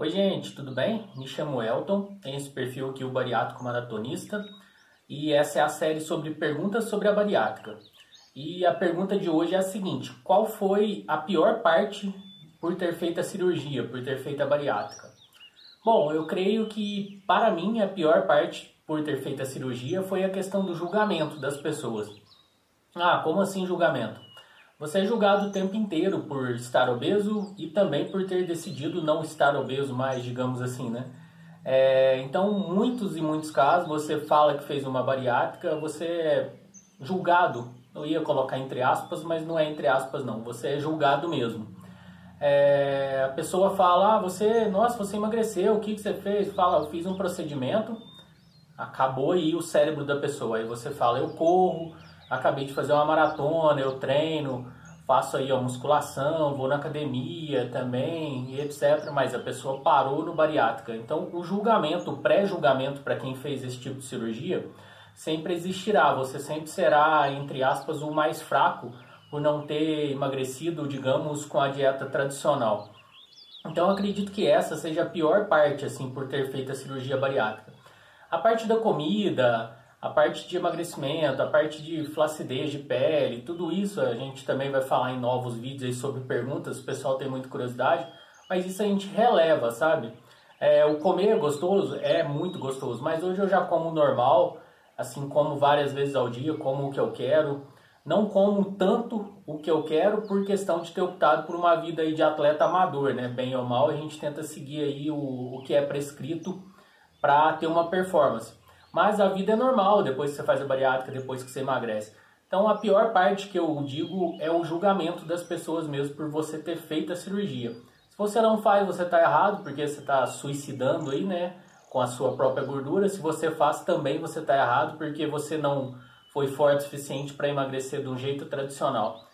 Oi gente, tudo bem? Me chamo Elton, tenho esse perfil aqui, o Bariátrico Maratonista, e essa é a série sobre perguntas sobre a bariátrica. E a pergunta de hoje é a seguinte, qual foi a pior parte por ter feito a cirurgia, por ter feito a bariátrica? Bom, eu creio que para mim a pior parte por ter feito a cirurgia foi a questão do julgamento das pessoas. Ah, como assim julgamento? Você é julgado o tempo inteiro por estar obeso e também por ter decidido não estar obeso mais, digamos assim, né? É, então, muitos e muitos casos, você fala que fez uma bariátrica, você é julgado. Eu ia colocar entre aspas, mas não é entre aspas não. Você é julgado mesmo. É, a pessoa fala, ah, você, nossa, você emagreceu, o que, que você fez? Fala, eu fiz um procedimento, acabou aí o cérebro da pessoa. Aí você fala, eu corro, acabei de fazer uma maratona, eu treino, faço aí a musculação, vou na academia também, etc. Mas a pessoa parou no bariátrica. Então, o julgamento, o pré-julgamento para quem fez esse tipo de cirurgia, sempre existirá. Você sempre será, entre aspas, o mais fraco por não ter emagrecido, digamos, com a dieta tradicional. Então, acredito que essa seja a pior parte, assim, por ter feito a cirurgia bariátrica. A parte da comida, a parte de emagrecimento, a parte de flacidez de pele, tudo isso a gente também vai falar em novos vídeos sobre perguntas, o pessoal tem muita curiosidade, mas isso a gente releva, sabe? É, o comer é gostoso? É muito gostoso, mas hoje eu já como normal, assim como várias vezes ao dia, como o que eu quero. Não como tanto o que eu quero por questão de ter optado por uma vida aí de atleta amador, né? Bem ou mal, a gente tenta seguir aí o, o que é prescrito para ter uma performance. Mas a vida é normal depois que você faz a bariátrica, depois que você emagrece. Então a pior parte que eu digo é o julgamento das pessoas mesmo por você ter feito a cirurgia. Se você não faz, você está errado, porque você está suicidando aí, né? Com a sua própria gordura. Se você faz, também você está errado, porque você não foi forte o suficiente para emagrecer de um jeito tradicional.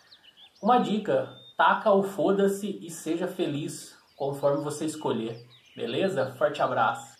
Uma dica, taca o foda-se e seja feliz conforme você escolher. Beleza? Forte abraço.